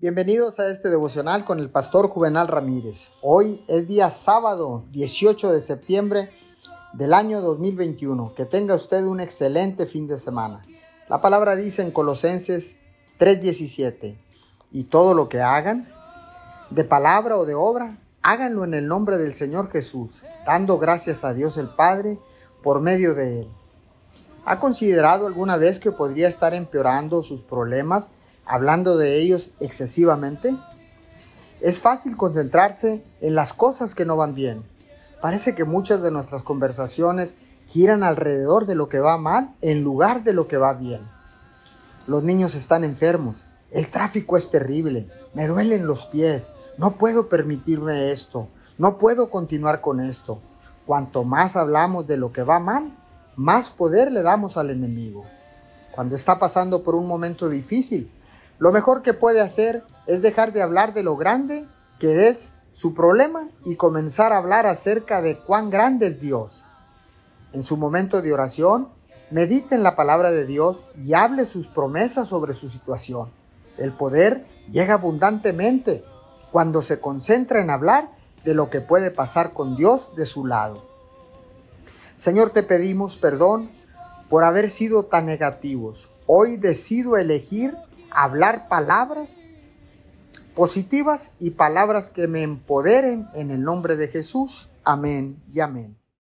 Bienvenidos a este devocional con el pastor Juvenal Ramírez. Hoy es día sábado 18 de septiembre del año 2021. Que tenga usted un excelente fin de semana. La palabra dice en Colosenses 3:17, y todo lo que hagan, de palabra o de obra, háganlo en el nombre del Señor Jesús, dando gracias a Dios el Padre por medio de él. ¿Ha considerado alguna vez que podría estar empeorando sus problemas hablando de ellos excesivamente? Es fácil concentrarse en las cosas que no van bien. Parece que muchas de nuestras conversaciones giran alrededor de lo que va mal en lugar de lo que va bien. Los niños están enfermos, el tráfico es terrible, me duelen los pies, no puedo permitirme esto, no puedo continuar con esto. Cuanto más hablamos de lo que va mal, más poder le damos al enemigo. Cuando está pasando por un momento difícil, lo mejor que puede hacer es dejar de hablar de lo grande que es su problema y comenzar a hablar acerca de cuán grande es Dios. En su momento de oración, medite en la palabra de Dios y hable sus promesas sobre su situación. El poder llega abundantemente cuando se concentra en hablar de lo que puede pasar con Dios de su lado. Señor, te pedimos perdón por haber sido tan negativos. Hoy decido elegir hablar palabras positivas y palabras que me empoderen en el nombre de Jesús. Amén y amén.